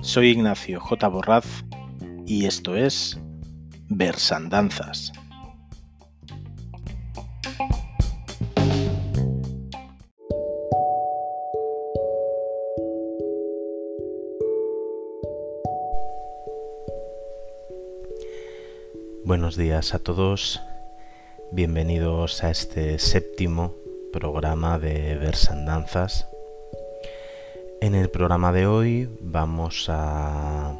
Soy Ignacio J. Borraz y esto es Versandanzas. Buenos días a todos, bienvenidos a este séptimo programa de Versandanzas. En el programa de hoy vamos a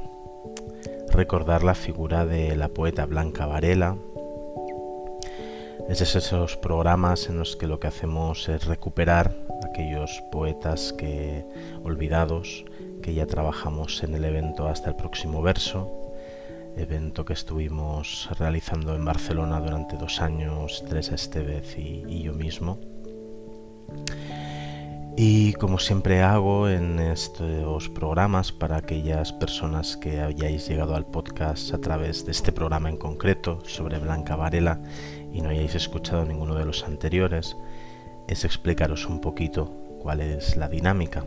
recordar la figura de la poeta Blanca Varela. Es de esos programas en los que lo que hacemos es recuperar aquellos poetas que olvidados que ya trabajamos en el evento hasta el próximo verso, evento que estuvimos realizando en Barcelona durante dos años, Teresa Estevez y, y yo mismo. Y como siempre hago en estos programas para aquellas personas que hayáis llegado al podcast a través de este programa en concreto sobre Blanca Varela y no hayáis escuchado ninguno de los anteriores, es explicaros un poquito cuál es la dinámica.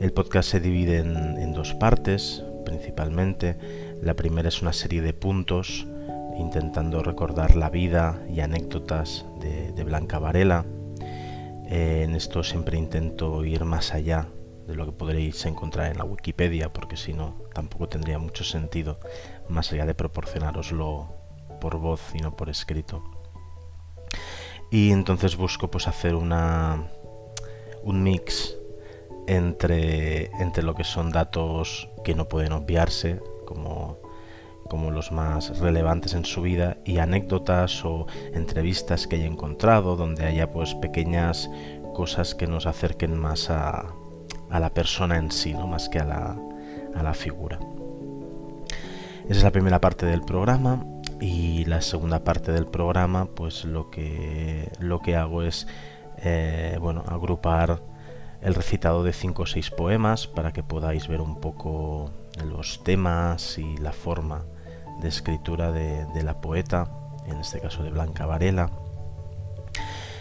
El podcast se divide en, dos partes, principalmente. La primera es una serie de puntos intentando recordar la vida y anécdotas de, Blanca Varela eh, en esto siempre intento ir más allá de lo que podréis encontrar en la Wikipedia, porque si no, tampoco tendría mucho sentido, más allá de proporcionaroslo por voz y no por escrito. Y entonces busco pues hacer una un mix entre, entre lo que son datos que no pueden obviarse, como como los más relevantes en su vida y anécdotas o entrevistas que haya encontrado donde haya pues pequeñas cosas que nos acerquen más a, la persona en sí, no más que a la, a la figura. Esa es la primera parte del programa y la segunda parte del programa pues lo que, lo que hago es eh, bueno, agrupar el recitado de 5 o 6 poemas para que podáis ver un poco los temas y la forma de escritura de, la poeta, en este caso de Blanca Varela.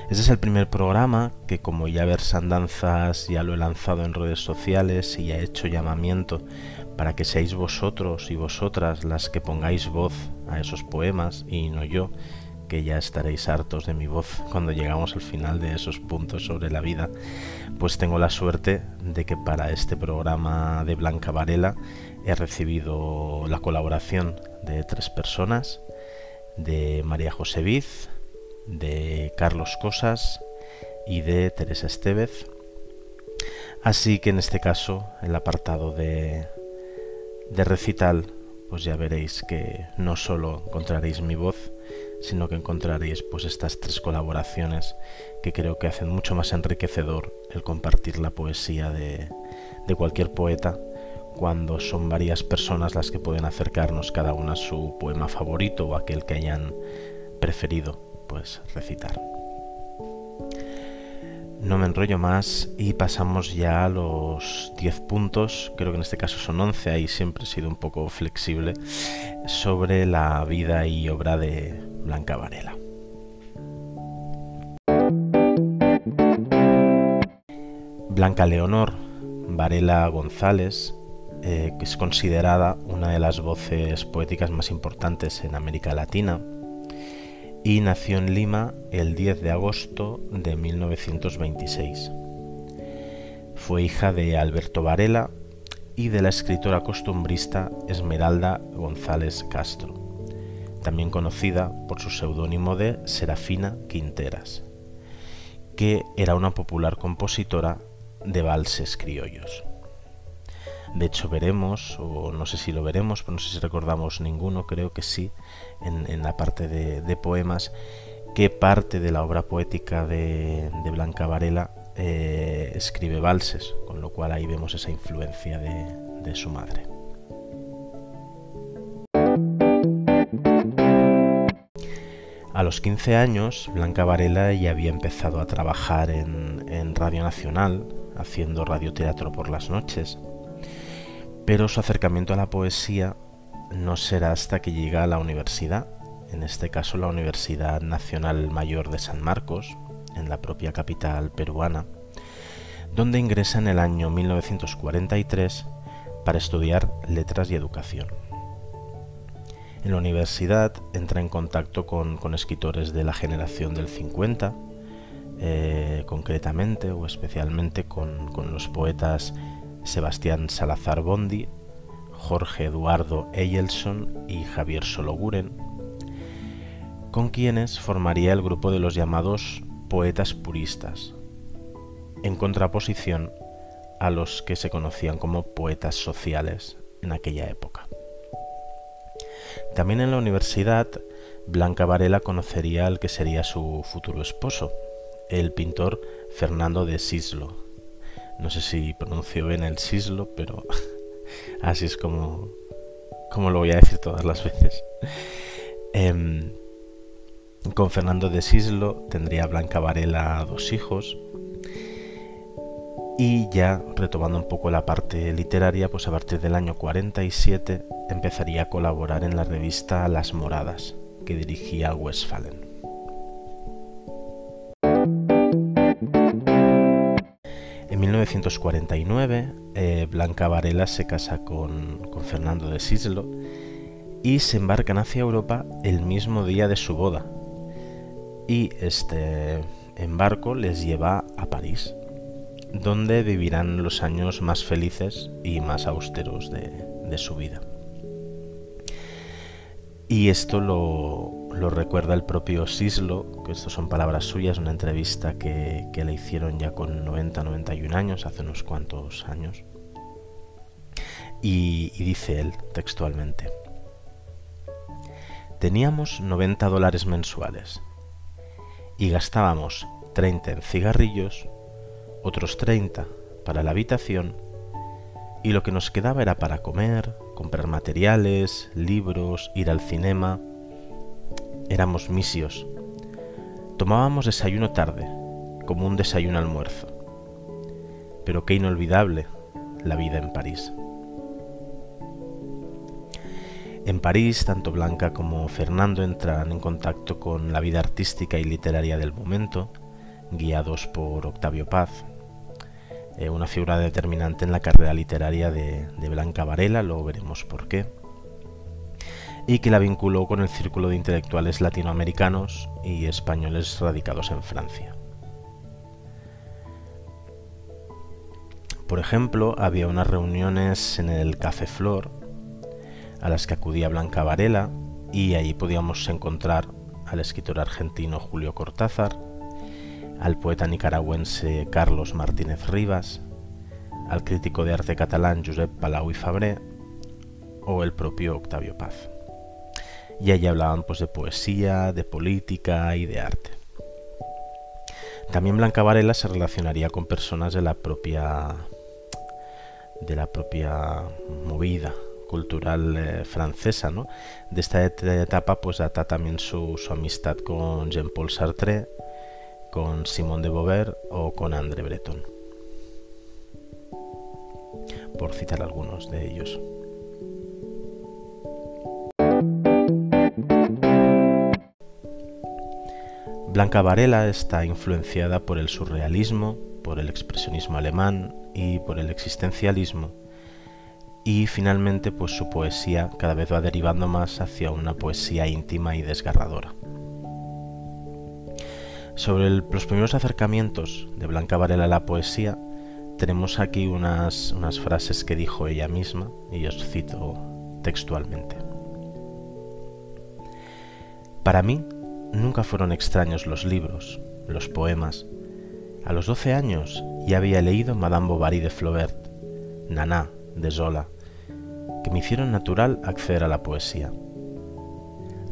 Este es el primer programa que como ya Versandanzas ya lo he lanzado en redes sociales y ya he hecho llamamiento para que seáis vosotros y vosotras las que pongáis voz a esos poemas y no yo, que ya estaréis hartos de mi voz cuando llegamos al final de esos puntos sobre la vida, pues tengo la suerte de que para este programa de Blanca Varela he recibido la colaboración de tres personas, de María José Viz, de Carlos Cosas y de Teresa Estevez. Así que en este caso, el apartado de, de recital, pues ya veréis que no solo encontraréis mi voz, sino que encontraréis pues estas tres colaboraciones que creo que hacen mucho más enriquecedor el compartir la poesía de, de cualquier poeta cuando son varias personas las que pueden acercarnos cada una a su poema favorito o aquel que hayan preferido pues recitar. No me enrollo más y pasamos ya a los 10 puntos, creo que en este caso son 11, ahí siempre he sido un poco flexible, sobre la vida y obra de Blanca Varela. Blanca Leonor Varela González eh, que es considerada una de las voces poéticas más importantes en América Latina, y nació en Lima el 10 de agosto de 1926. Fue hija de Alberto Varela y de la escritora costumbrista Esmeralda González Castro, también conocida por su seudónimo de Serafina Quinteras, que era una popular compositora de valses criollos. De hecho, veremos, o no sé si lo veremos, pero no sé si recordamos ninguno, creo que sí, en, la parte de, poemas, que parte de la obra poética de, Blanca Varela eh, escribe valses, con lo cual ahí vemos esa influencia de, su madre. A los 15 años, Blanca Varela ya había empezado a trabajar en, Radio Nacional, haciendo radioteatro por las noches pero su acercamiento a la poesía no será hasta que llega a la universidad, en este caso la Universidad Nacional Mayor de San Marcos, en la propia capital peruana, donde ingresa en el año 1943 para estudiar letras y educación. En la universidad entra en contacto con, escritores de la generación del 50, eh, concretamente o especialmente con, los poetas Sebastián Salazar Bondi, Jorge Eduardo Eyelson y Javier Sologuren, con quienes formaría el grupo de los llamados poetas puristas, en contraposición a los que se conocían como poetas sociales en aquella época. También en la universidad, Blanca Varela conocería al que sería su futuro esposo, el pintor Fernando de Sislo. No sé si pronuncio bien el Sislo, pero así es como, como lo voy a decir todas las veces. Em, con Fernando de Sislo tendría Blanca Varela dos hijos, y ya retomando un poco la parte literaria, pues a partir del año 47 empezaría a colaborar en la revista Las Moradas, que dirigía Westphalen. En 1949, eh, Blanca Varela se casa con, con Fernando de Sislo y se embarcan hacia Europa el mismo día de su boda. Y este embarco les lleva a París, donde vivirán los años más felices y más austeros de, su vida. Y esto lo, recuerda el propio Sislo, que esto son palabras suyas, una entrevista que, le hicieron ya con 90-91 años, hace unos cuantos años. Y, y dice él textualmente, teníamos 90 dólares mensuales y gastábamos 30 en cigarrillos otros 30 para la habitación y lo que nos quedaba era para comer, comprar materiales, libros, ir al cinema. Éramos misios. Tomábamos desayuno tarde, como un desayuno almuerzo. Pero qué inolvidable la vida en París. En París, tanto Blanca como Fernando entran en contacto con la vida artística y literaria del momento, guiados por Octavio Paz, eh, una figura determinante en la carrera literaria de, Blanca Varela, luego veremos por qué, y que la vinculó con el círculo de intelectuales latinoamericanos y españoles radicados en Francia. Por ejemplo, había unas reuniones en el Café Flor a las que acudía Blanca Varela y allí podíamos encontrar al escritor argentino Julio Cortázar, al poeta nicaragüense Carlos Martínez Rivas, al crítico de arte catalán Josep Palau y Fabré o el propio Octavio Paz. Y allí hablaban pues de poesía, de política y de arte. También Blanca Varela se relacionaría con personas de la propia de la propia movida cultural eh, francesa, ¿no? De esta etapa pues data también su, su amistad con Jean-Paul Sartre, con Simón de Beauvoir o con André Breton, por citar algunos de ellos. Blanca Varela está influenciada por el surrealismo, por el expresionismo alemán y por el existencialismo, y finalmente pues su poesía cada vez va derivando más hacia una poesía íntima y desgarradora. Sobre los primeros acercamientos de Blanca Varela a la poesía, tenemos aquí unas, unas frases que dijo ella misma, y os cito textualmente. Para mí, nunca fueron extraños los libros, los poemas. A los 12 años ya había leído Madame Bovary de Flaubert, Nana de Zola, que me hicieron natural acceder a la poesía.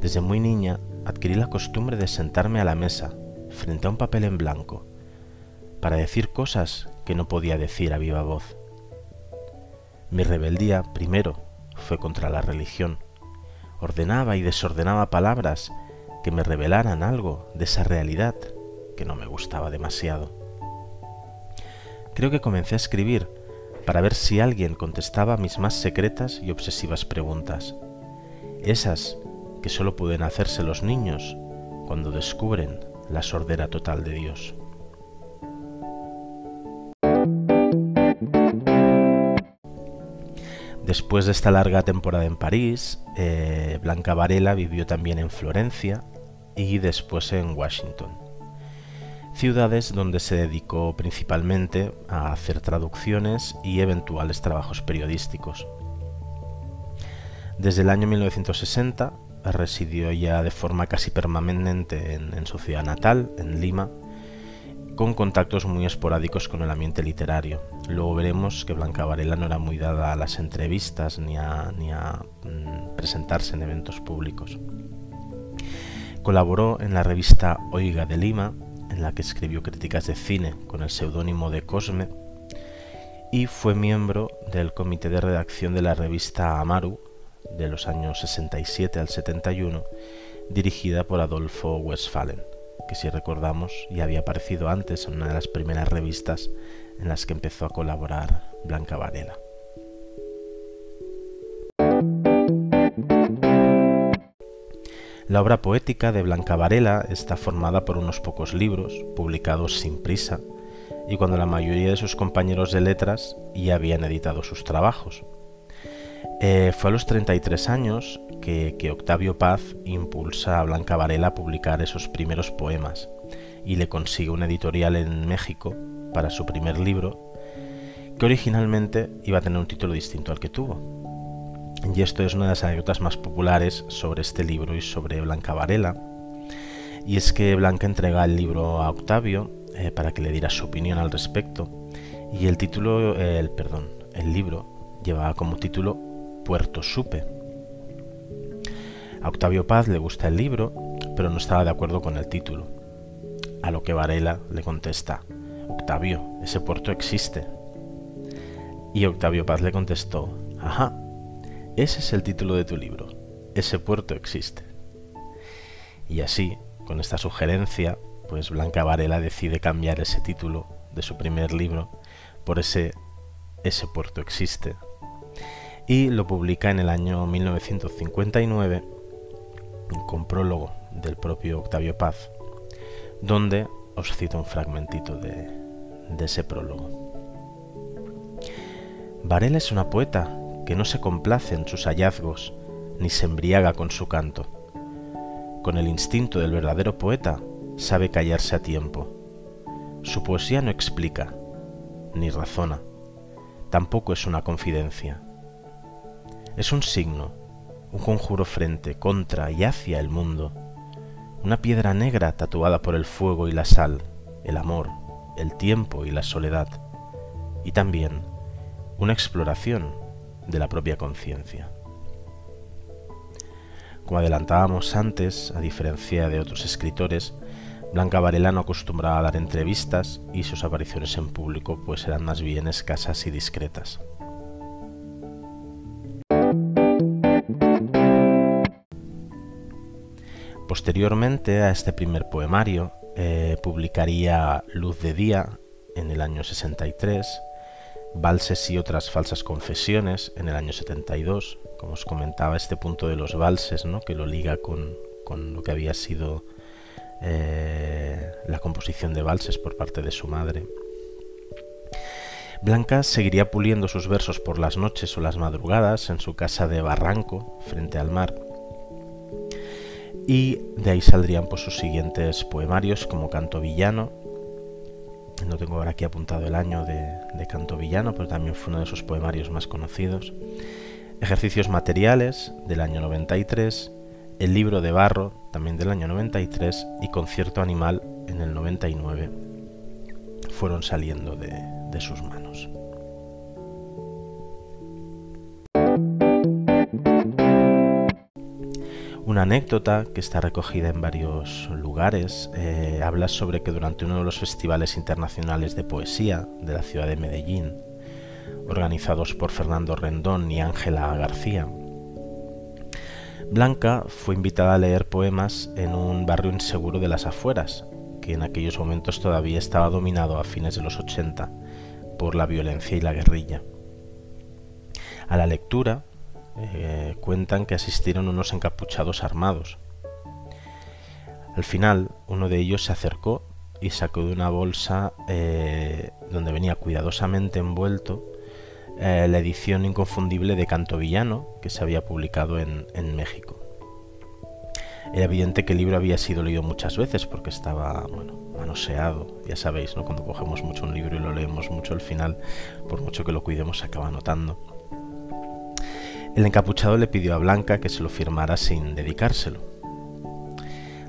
Desde muy niña adquirí la costumbre de sentarme a la mesa frente a un papel en blanco para decir cosas que no podía decir a viva voz. Mi rebeldía, primero, fue contra la religión. Ordenaba y desordenaba palabras que me revelaran algo de esa realidad que no me gustaba demasiado. Creo que comencé a escribir para ver si alguien contestaba mis más secretas y obsesivas preguntas, esas que solo pueden hacerse los niños cuando descubren la sordera total de Dios. Después de esta larga temporada en París, eh, Blanca Varela vivió también en Florencia y después en Washington, ciudades donde se dedicó principalmente a hacer traducciones y eventuales trabajos periodísticos. Desde el año 1960 residió ya de forma casi permanente en, su ciudad natal, en Lima, con contactos muy esporádicos con el ambiente literario. Luego veremos que Blanca Varela no era muy dada a las entrevistas ni a, mm, presentarse en eventos públicos. Colaboró en la revista Oiga de Lima, en la que escribió críticas de cine con el seudónimo de Cosme, y fue miembro del comité de redacción de la revista Amaru de los años 67 al 71, dirigida por Adolfo Westphalen que si recordamos ya había aparecido antes en una de las primeras revistas en las que empezó a colaborar Blanca Varela. La obra poética de Blanca Varela está formada por unos pocos libros, publicados sin prisa, y cuando la mayoría de sus compañeros de letras ya habían editado sus trabajos. Eh, fue a los 33 años que, Octavio Paz impulsa a Blanca Varela a publicar esos primeros poemas y le consigue una editorial en México para su primer libro, que originalmente iba a tener un título distinto al que tuvo. Y esto es una de las anécdotas más populares sobre este libro y sobre Blanca Varela. Y es que Blanca entrega el libro a Octavio eh, para que le diera su opinión al respecto. Y el título, el perdón, el libro llevaba como título Puerto Supe. A Octavio Paz le gusta el libro, pero no estaba de acuerdo con el título. A lo que Varela le contesta, Octavio, ese puerto existe. Y Octavio Paz le contestó, ajá, ese es el título de tu libro, ese puerto existe. Y así, con esta sugerencia, pues Blanca Varela decide cambiar ese título de su primer libro por ese Ese puerto existe, y lo publica en el año 1959 con prólogo del propio Octavio Paz, donde os cito un fragmentito de, ese prólogo. Varela es una poeta que no se complace en sus hallazgos ni se embriaga con su canto. Con el instinto del verdadero poeta sabe callarse a tiempo. Su poesía no explica, ni razona, tampoco es una confidencia es un signo, un conjuro frente, contra y hacia el mundo, una piedra negra tatuada por el fuego y la sal, el amor, el tiempo y la soledad, y también una exploración de la propia conciencia. Como adelantábamos antes, a diferencia de otros escritores, Blanca Varela no acostumbraba a dar entrevistas y sus apariciones en público pues eran más bien escasas y discretas. Posteriormente a este primer poemario, eh, publicaría Luz de Día en el año 63, Valses y otras falsas confesiones en el año 72, como os comentaba, este punto de los valses, ¿no? que lo liga con, lo que había sido eh, la composición de valses por parte de su madre. Blanca seguiría puliendo sus versos por las noches o las madrugadas en su casa de Barranco, frente al mar, y de ahí saldrían pues, sus siguientes poemarios como Canto Villano. No tengo ahora aquí apuntado el año de, Canto Villano, pero también fue uno de sus poemarios más conocidos. Ejercicios materiales del año 93, El libro de barro también del año 93 y Concierto animal en el 99 fueron saliendo de sus manos. Una anécdota que está recogida en varios lugares eh, habla sobre que durante uno de los festivales internacionales de poesía de la ciudad de Medellín, organizados por Fernando Rendón y Ángela García, Blanca fue invitada a leer poemas en un barrio inseguro de las afueras, que en aquellos momentos todavía estaba dominado a fines de los 80 por la violencia y la guerrilla. A la lectura, eh, cuentan que asistieron unos encapuchados armados. Al final, uno de ellos se acercó y sacó de una bolsa eh, donde venía cuidadosamente envuelto eh, la edición inconfundible de Canto Villano que se había publicado en, en, México. Era evidente que el libro había sido leído muchas veces porque estaba, bueno, manoseado. Ya sabéis, ¿no? Cuando cogemos mucho un libro y lo leemos mucho, al final, por mucho que lo cuidemos, se acaba notando. El encapuchado le pidió a Blanca que se lo firmara sin dedicárselo.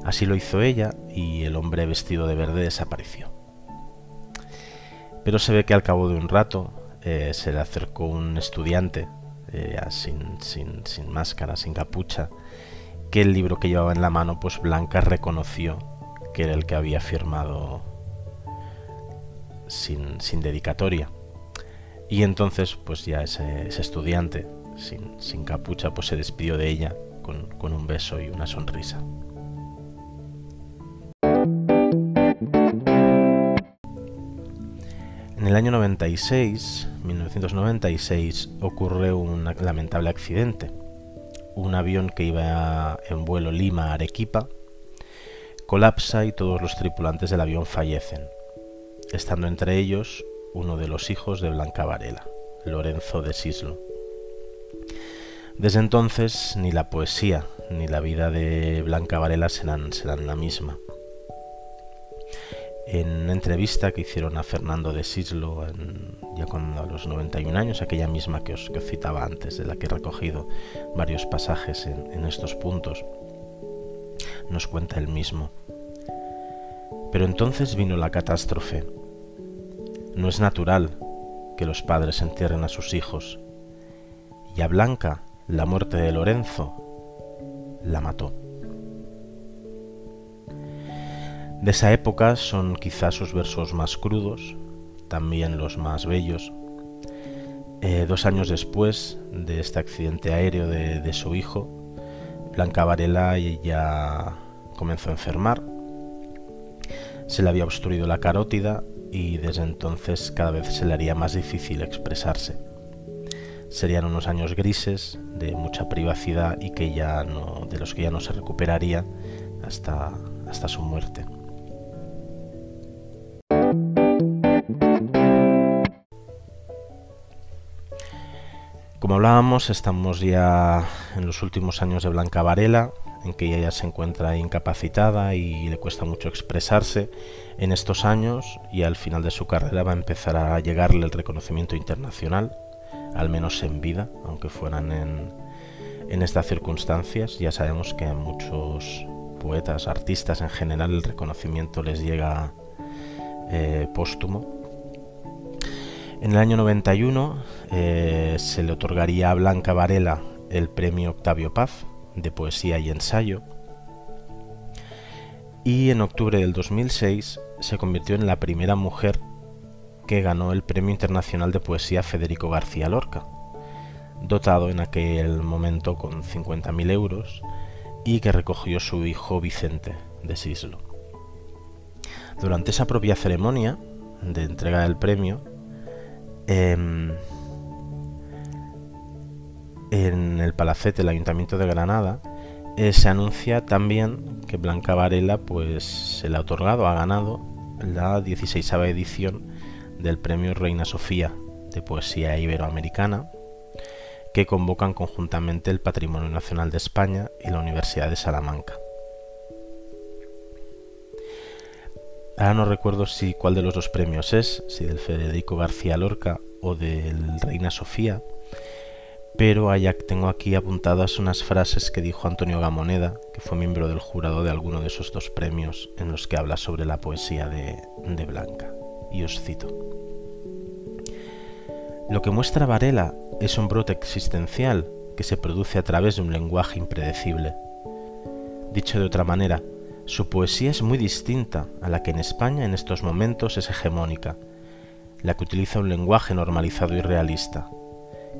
Así lo hizo ella y el hombre vestido de verde desapareció. Pero se ve que al cabo de un rato eh, se le acercó un estudiante, eh, sin, máscara, sin capucha, que el libro que llevaba en la mano, pues Blanca reconoció que era el que había firmado sin, dedicatoria. Y entonces, pues ya ese estudiante, sin, capucha, pues se despidió de ella con, con un beso y una sonrisa. En el año 96, 1996, ocurre un lamentable accidente. Un avión que iba en vuelo Lima-Arequipa colapsa y todos los tripulantes del avión fallecen, estando entre ellos uno de los hijos de Blanca Varela, Lorenzo de Sislo. Desde entonces ni la poesía ni la vida de Blanca Varela serán, serán la misma. En una entrevista que hicieron a Fernando de Sislo ya cuando a los 91 años, aquella misma que os, que citaba antes, de la que he recogido varios pasajes en, en estos puntos, nos cuenta el mismo. Pero entonces vino la catástrofe. No es natural que los padres entierren a sus hijos. Y a Blanca, la muerte de Lorenzo, la mató. De esa época son quizás sus versos más crudos, también los más bellos. Eh, dos años después de este accidente aéreo de, de su hijo, Blanca Varela ya comenzó a enfermar, se le había obstruido la carótida y desde entonces cada vez se le haría más difícil expresarse. Serían unos años grises de mucha privacidad y que ya de los que ya no se recuperaría hasta, hasta su muerte. Como hablábamos, estamos ya en los últimos años de Blanca Varela, en que ella se encuentra incapacitada y le cuesta mucho expresarse en estos años y al final de su carrera va a empezar a llegarle el reconocimiento internacional, al menos en vida, aunque fueran en, estas circunstancias. Ya sabemos que a muchos poetas, artistas en general, el reconocimiento les llega eh, póstumo en el año 91 eh, se le otorgaría a Blanca Varela el premio Octavio Paz de poesía y ensayo. Y en octubre del 2006 se convirtió en la primera mujer que ganó el Premio Internacional de Poesía Federico García Lorca, dotado en aquel momento con 50.000 euros y que recogió su hijo Vicente de Sislo. Durante esa propia ceremonia de entrega del premio, Em, en el Palacete del Ayuntamiento de Granada eh, se anuncia también que Blanca Varela pues se le ha otorgado, ha ganado la 16 edición del Premio Reina Sofía de Poesía Iberoamericana que convocan conjuntamente el Patrimonio Nacional de España y la Universidad de Salamanca. Ahora no recuerdo si cuál de los dos premios es, si del Federico García Lorca o del Reina Sofía, pero tengo aquí apuntadas unas frases que dijo Antonio Gamoneda, que fue miembro del jurado de alguno de esos dos premios, en los que habla sobre la poesía de, de Blanca. Y os cito. Lo que muestra Varela es un brote existencial que se produce a través de un lenguaje impredecible. Dicho de otra manera, su poesía es muy distinta a la que en España en estos momentos es hegemónica, la que utiliza un lenguaje normalizado y realista,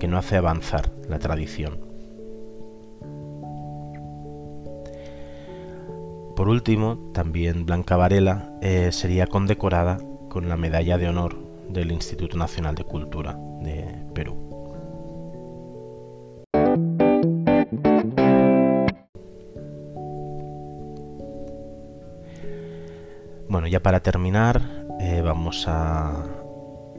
que no hace avanzar la tradición. Por último, también Blanca Varela eh, sería condecorada con la medalla de honor del Instituto Nacional de Cultura de Perú. Bueno, ya para terminar, eh, vamos a...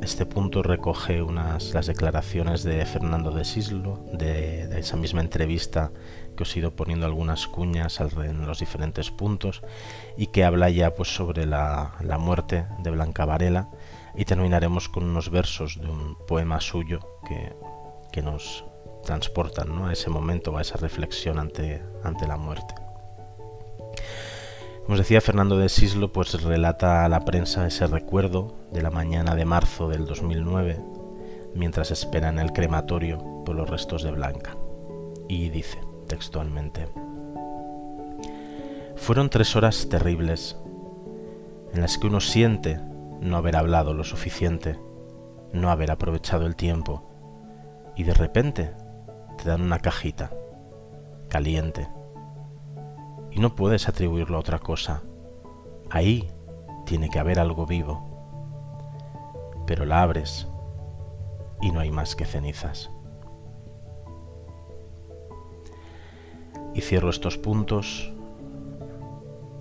Este punto recoge unas, las declaraciones de Fernando de Sislo, de esa misma entrevista que os he ido poniendo algunas cuñas en los diferentes puntos y que habla ya pues sobre la, la muerte de Blanca Varela y terminaremos con unos versos de un poema suyo que, que nos transportan ¿no? a ese momento, a esa reflexión ante, ante la muerte. Como os decía, Fernando de Sislo pues relata a la prensa ese recuerdo de la mañana de marzo del 2009 mientras espera en el crematorio por los restos de Blanca. Y dice textualmente, Fueron tres horas terribles en las que uno siente no haber hablado lo suficiente, no haber aprovechado el tiempo, y de repente te dan una cajita, caliente, y no puedes atribuirlo a otra cosa. Ahí tiene que haber algo vivo. Pero la abres y no hay más que cenizas. Y cierro estos puntos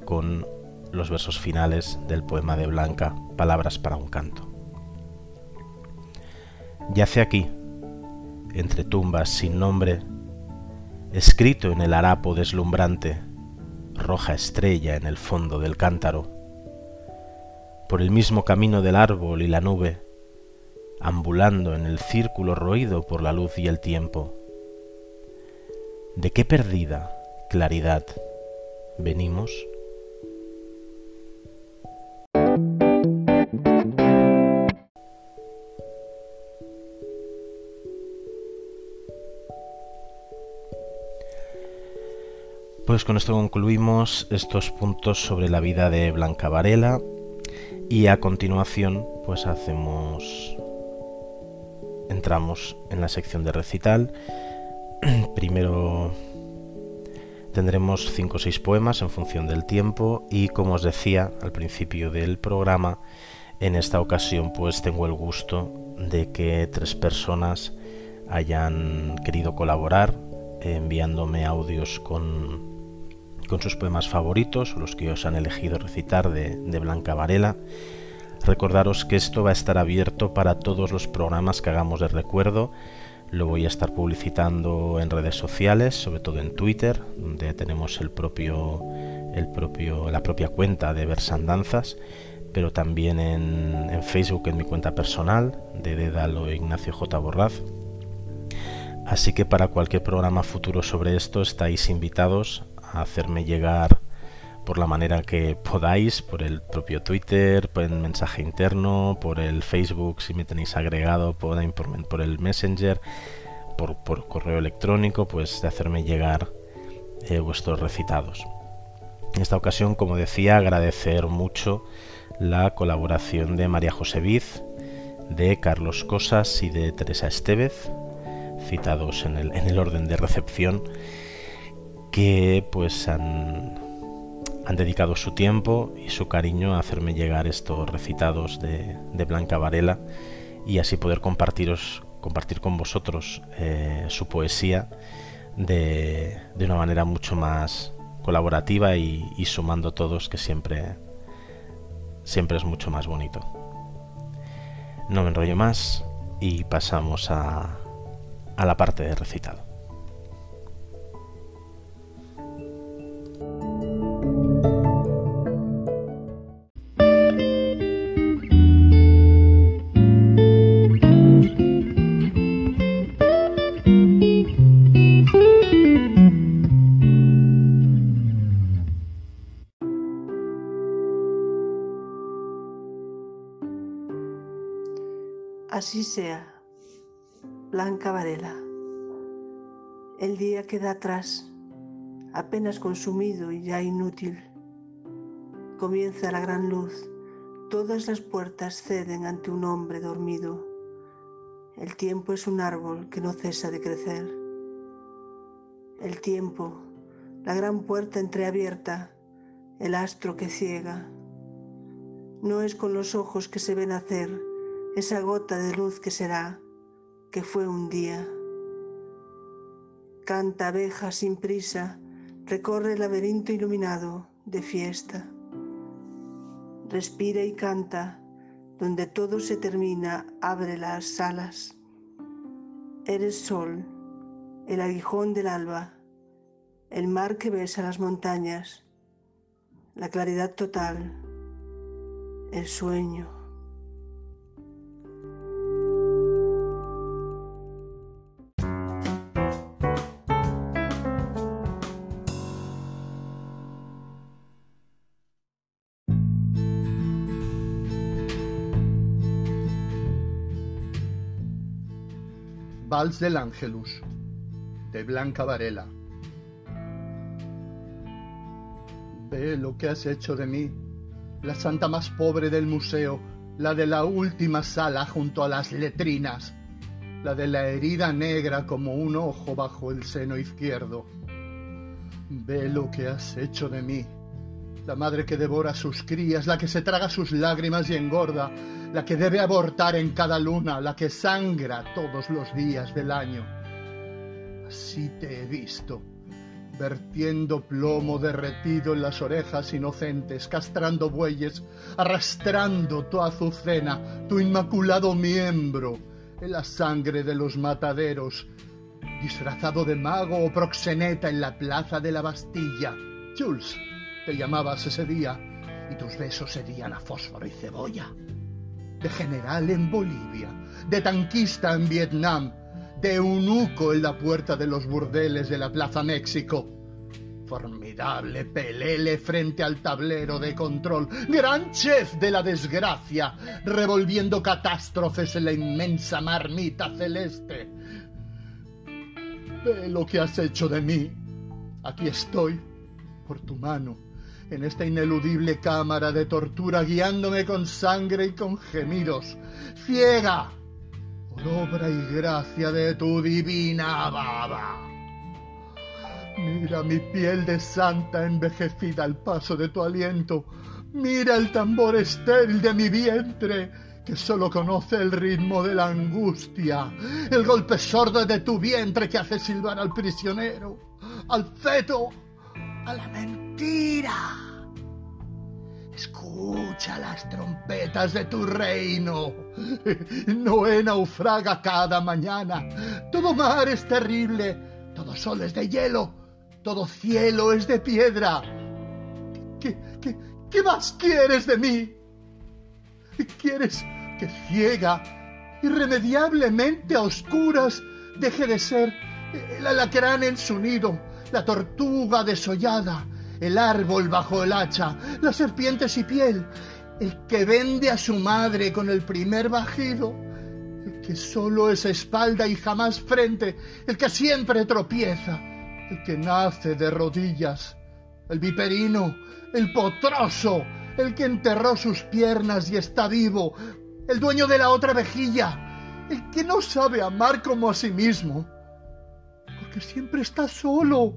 con los versos finales del poema de Blanca, Palabras para un canto. Yace aquí, entre tumbas sin nombre, escrito en el harapo deslumbrante, roja estrella en el fondo del cántaro. Por el mismo camino del árbol y la nube, ambulando en el círculo roído por la luz y el tiempo. ¿De qué perdida claridad venimos? Pues con esto concluimos estos puntos sobre la vida de Blanca Varela y a continuación pues hacemos entramos en la sección de recital. Primero tendremos cinco o seis poemas en función del tiempo y como os decía al principio del programa, en esta ocasión pues tengo el gusto de que tres personas hayan querido colaborar enviándome audios con con sus poemas favoritos, los que os han elegido recitar de, Blanca Varela. Recordaros que esto va a estar abierto para todos los programas que hagamos de recuerdo. Lo voy a estar publicitando en redes sociales, sobre todo en Twitter, donde tenemos el propio, el propio, la propia cuenta de Versandanzas, pero también en, en Facebook, en mi cuenta personal, de Dedalo Ignacio J. Borraz. Así que para cualquier programa futuro sobre esto estáis invitados hacerme llegar por la manera que podáis, por el propio Twitter, por el mensaje interno, por el Facebook si me tenéis agregado, por, por el Messenger, por, correo electrónico, pues de hacerme llegar eh, vuestros recitados. En esta ocasión, como decía, agradecer mucho la colaboración de María José Viz, de Carlos Cosas y de Teresa Estevez, citados en el, en el orden de recepción que pues han, dedicado su tiempo y su cariño a hacerme llegar estos recitados de, Blanca Varela y así poder compartiros, compartir con vosotros eh, su poesía de, una manera mucho más colaborativa y, sumando todos que siempre, siempre es mucho más bonito. No me enrollo más y pasamos a, a la parte de recitado. Así sea, Blanca Varela. El día queda atrás, apenas consumido y ya inútil. Comienza la gran luz, todas las puertas ceden ante un hombre dormido. El tiempo es un árbol que no cesa de crecer. El tiempo, la gran puerta entreabierta, el astro que ciega. No es con los ojos que se ven hacer esa gota de luz que será, que fue un día. Canta abeja sin prisa, recorre el laberinto iluminado de fiesta. respira y canta, donde todo se termina, abre las alas. Eres sol, el aguijón del alba, el mar que besa las montañas, la claridad total, el sueño. Vals del Ángelus, de Blanca Varela. Ve lo que has hecho de mí, la santa más pobre del museo, la de la última sala junto a las letrinas, la de la herida negra como un ojo bajo el seno izquierdo. Ve lo que has hecho de mí, la madre que devora sus crías, la que se traga sus lágrimas y engorda, la que debe abortar en cada luna, la que sangra todos los días del año. Así te he visto, vertiendo plomo derretido en las orejas inocentes, castrando bueyes, arrastrando tu azucena, tu inmaculado miembro, en la sangre de los mataderos, disfrazado de mago o proxeneta en la plaza de la Bastilla. Jules, te llamabas ese día y tus besos serían a fósforo y cebolla. De general en Bolivia, de tanquista en Vietnam, de eunuco en la puerta de los burdeles de la Plaza México. Formidable pelele frente al tablero de control, gran chef de la desgracia, revolviendo catástrofes en la inmensa marmita celeste. Ve lo que has hecho de mí. Aquí estoy, por tu mano, en esta ineludible cámara de tortura, guiándome con sangre y con gemidos, ciega por obra y gracia de tu divina baba. Mira mi piel de santa envejecida al paso de tu aliento. Mira el tambor estéril de mi vientre, que solo conoce el ritmo de la angustia, el golpe sordo de tu vientre que hace silbar al prisionero, al feto, a la mentira. Escucha las trompetas de tu reino. Noé naufraga cada mañana. Todo mar es terrible. Todo sol es de hielo. Todo cielo es de piedra. ¿Qué, qué, más quieres de mí? ¿Quieres que ciega, irremediablemente a oscuras, deje de ser el alacrán en su nido, la tortuga desollada, el árbol bajo el hacha, las serpientes y piel, el que vende a su madre con el primer bajido, el que solo es espalda y jamás frente, el que siempre tropieza, el que nace de rodillas, el viperino, el potroso, el que enterró sus piernas y está vivo, el dueño de la otra vejilla, el que no sabe amar como a sí mismo, porque siempre está solo.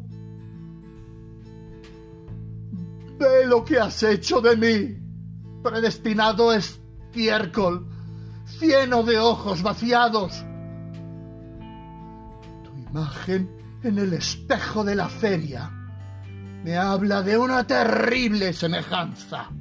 Ve lo que has hecho de mí, predestinado estiércol, lleno de ojos vaciados. Tu imagen en el espejo de la feria me habla de una terrible semejanza.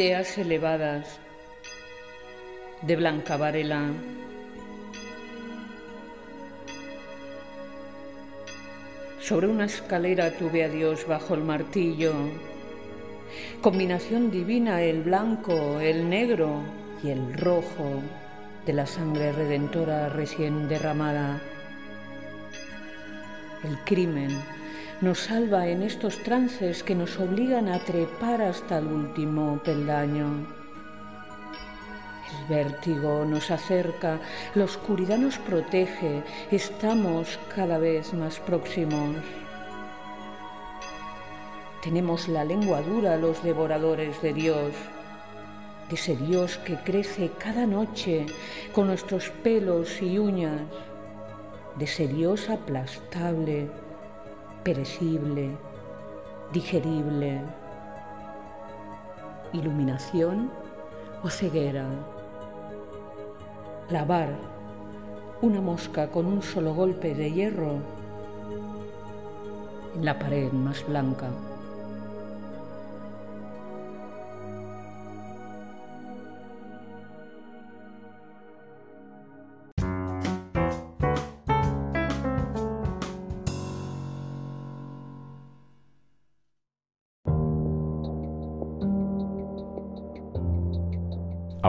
Ideas elevadas de Blanca Varela. Sobre una escalera tuve a Dios bajo el martillo. Combinación divina el blanco, el negro y el rojo de la sangre redentora recién derramada. El crimen nos salva en estos trances que nos obligan a trepar hasta el último peldaño. El vértigo nos acerca, la oscuridad nos protege, estamos cada vez más próximos. Tenemos la lengua dura los devoradores de Dios, de ese Dios que crece cada noche con nuestros pelos y uñas, de ese Dios aplastable perecible, digerible, iluminación o ceguera. Lavar una mosca con un solo golpe de hierro en la pared más blanca.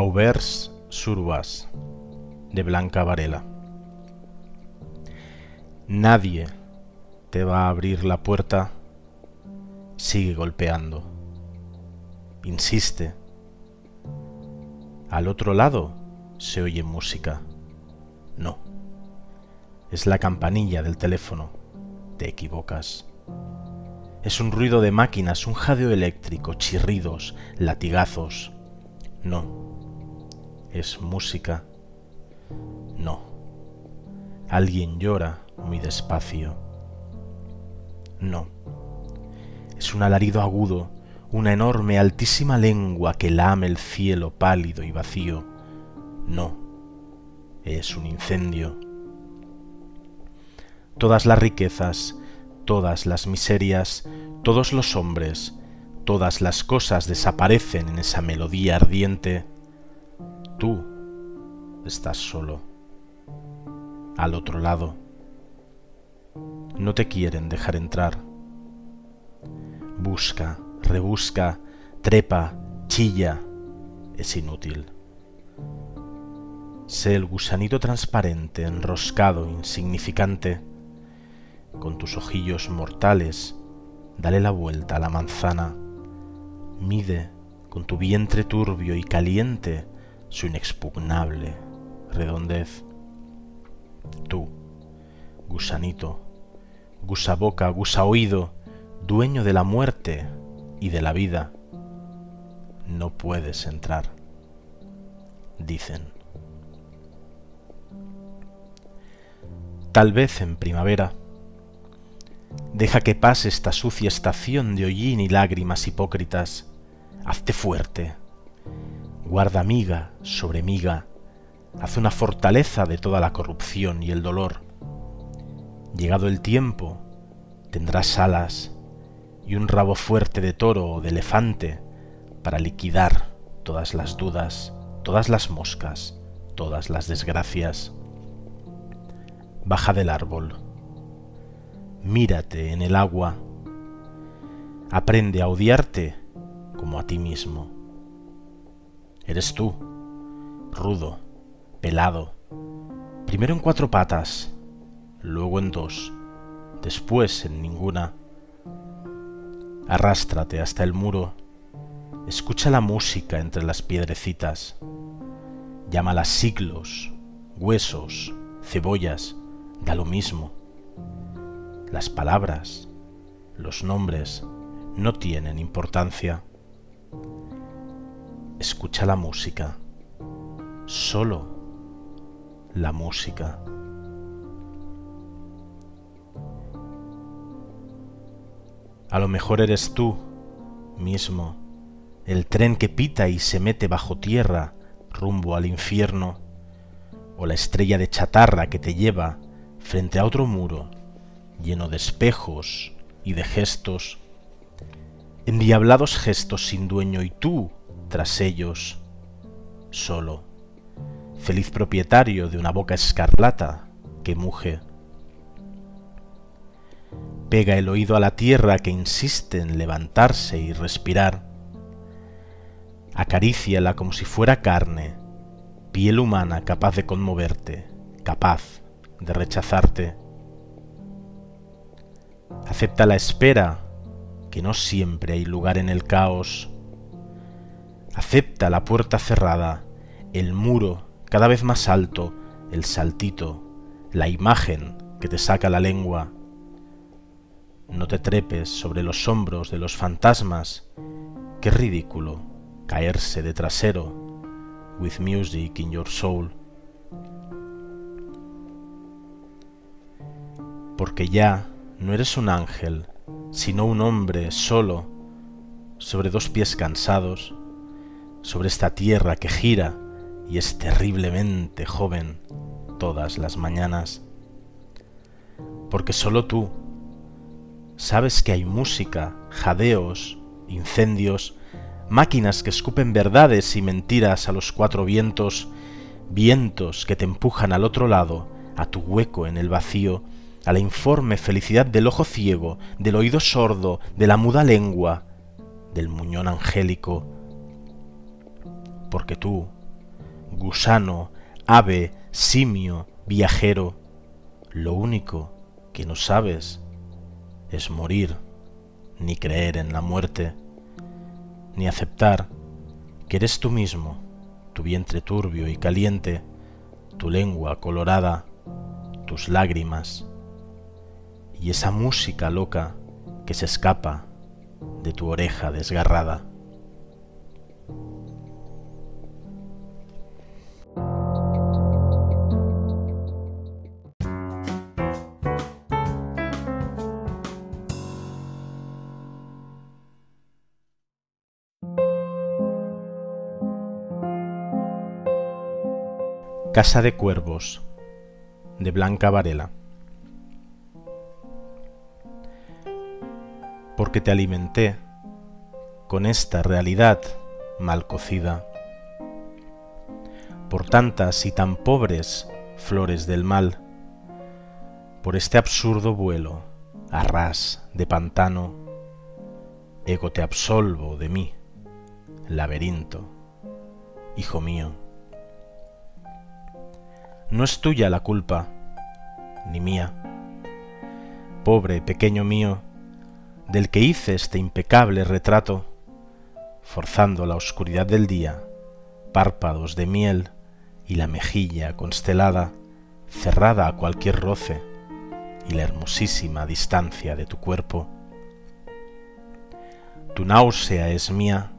Auvers Survas de Blanca Varela. Nadie te va a abrir la puerta. Sigue golpeando. Insiste. Al otro lado se oye música. No. Es la campanilla del teléfono. Te equivocas. Es un ruido de máquinas, un jadeo eléctrico, chirridos, latigazos. No es música. No. Alguien llora muy despacio. No. Es un alarido agudo, una enorme, altísima lengua que lame el cielo pálido y vacío. No. Es un incendio. Todas las riquezas, todas las miserias, todos los hombres, todas las cosas desaparecen en esa melodía ardiente tú estás solo, al otro lado. No te quieren dejar entrar. Busca, rebusca, trepa, chilla. Es inútil. Sé el gusanito transparente, enroscado, insignificante. Con tus ojillos mortales, dale la vuelta a la manzana. Mide con tu vientre turbio y caliente su inexpugnable redondez. Tú, gusanito, gusa boca, gusa oído, dueño de la muerte y de la vida, no puedes entrar, dicen. Tal vez en primavera, deja que pase esta sucia estación de hollín y lágrimas hipócritas, hazte fuerte, guarda miga sobre miga, hace una fortaleza de toda la corrupción y el dolor. Llegado el tiempo, tendrás alas y un rabo fuerte de toro o de elefante para liquidar todas las dudas, todas las moscas, todas las desgracias. Baja del árbol, mírate en el agua, aprende a odiarte como a ti mismo. Eres tú, rudo, pelado, primero en cuatro patas, luego en dos, después en ninguna. Arrástrate hasta el muro, escucha la música entre las piedrecitas, llámala siglos, huesos, cebollas, da lo mismo. Las palabras, los nombres, no tienen importancia. Escucha la música, solo la música. A lo mejor eres tú mismo, el tren que pita y se mete bajo tierra rumbo al infierno, o la estrella de chatarra que te lleva frente a otro muro lleno de espejos y de gestos, endiablados gestos sin dueño y tú tras ellos, solo, feliz propietario de una boca escarlata que muge. Pega el oído a la tierra que insiste en levantarse y respirar. Acaríciala como si fuera carne, piel humana capaz de conmoverte, capaz de rechazarte. Acepta la espera, que no siempre hay lugar en el caos Acepta la puerta cerrada, el muro cada vez más alto, el saltito, la imagen que te saca la lengua. No te trepes sobre los hombros de los fantasmas. Qué ridículo caerse de trasero with music in your soul. Porque ya no eres un ángel, sino un hombre solo, sobre dos pies cansados, sobre esta tierra que gira y es terriblemente joven todas las mañanas. Porque solo tú sabes que hay música, jadeos, incendios, máquinas que escupen verdades y mentiras a los cuatro vientos, vientos que te empujan al otro lado, a tu hueco en el vacío, a la informe felicidad del ojo ciego, del oído sordo, de la muda lengua, del muñón angélico. Porque tú, gusano, ave, simio, viajero, lo único que no sabes es morir, ni creer en la muerte, ni aceptar que eres tú mismo, tu vientre turbio y caliente, tu lengua colorada, tus lágrimas, y esa música loca que se escapa de tu oreja desgarrada. Casa de Cuervos de Blanca Varela porque te alimenté con esta realidad mal cocida. Por tantas y tan pobres flores del mal, por este absurdo vuelo, a ras de pantano, ego te absolvo de mí, laberinto, hijo mío. No es tuya la culpa, ni mía. Pobre pequeño mío, del que hice este impecable retrato, forzando la oscuridad del día, párpados de miel y la mejilla constelada, cerrada a cualquier roce, y la hermosísima distancia de tu cuerpo. Tu náusea es mía,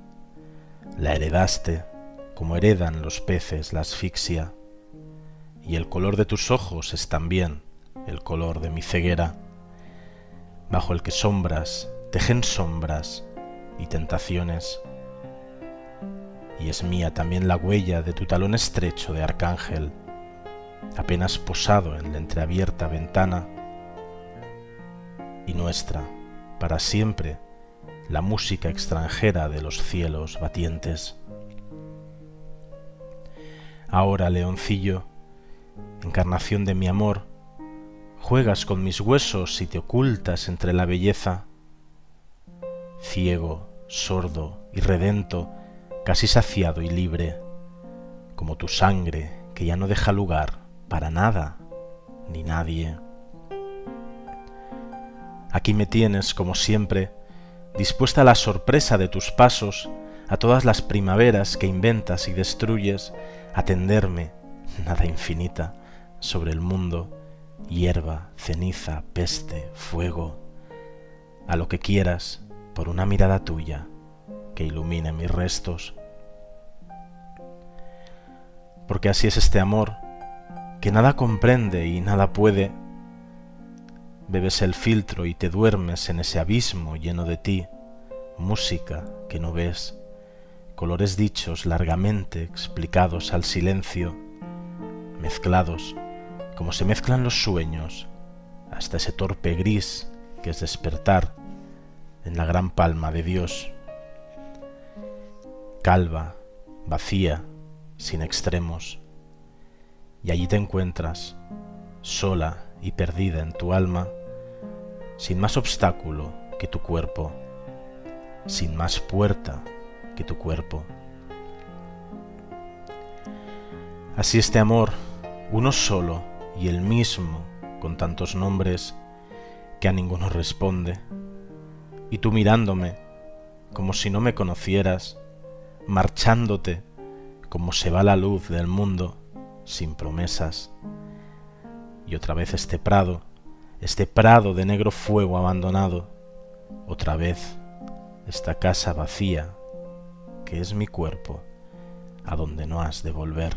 la heredaste como heredan los peces la asfixia, y el color de tus ojos es también el color de mi ceguera bajo el que sombras tejen sombras y tentaciones. Y es mía también la huella de tu talón estrecho de arcángel, apenas posado en la entreabierta ventana, y nuestra, para siempre, la música extranjera de los cielos batientes. Ahora, leoncillo, encarnación de mi amor, Juegas con mis huesos y te ocultas entre la belleza. Ciego, sordo y redento, casi saciado y libre, como tu sangre que ya no deja lugar para nada ni nadie. Aquí me tienes, como siempre, dispuesta a la sorpresa de tus pasos, a todas las primaveras que inventas y destruyes, a tenderme, nada infinita, sobre el mundo, hierba, ceniza, peste, fuego, a lo que quieras por una mirada tuya que ilumine mis restos. Porque así es este amor, que nada comprende y nada puede. Bebes el filtro y te duermes en ese abismo lleno de ti, música que no ves, colores dichos largamente explicados al silencio, mezclados como se mezclan los sueños hasta ese torpe gris que es despertar en la gran palma de Dios. Calva, vacía, sin extremos, y allí te encuentras, sola y perdida en tu alma, sin más obstáculo que tu cuerpo, sin más puerta que tu cuerpo. Así este amor, uno solo, y el mismo con tantos nombres que a ninguno responde, y tú mirándome como si no me conocieras, marchándote como se va la luz del mundo sin promesas. Y otra vez este prado, este prado de negro fuego abandonado, otra vez esta casa vacía que es mi cuerpo, a donde no has de volver.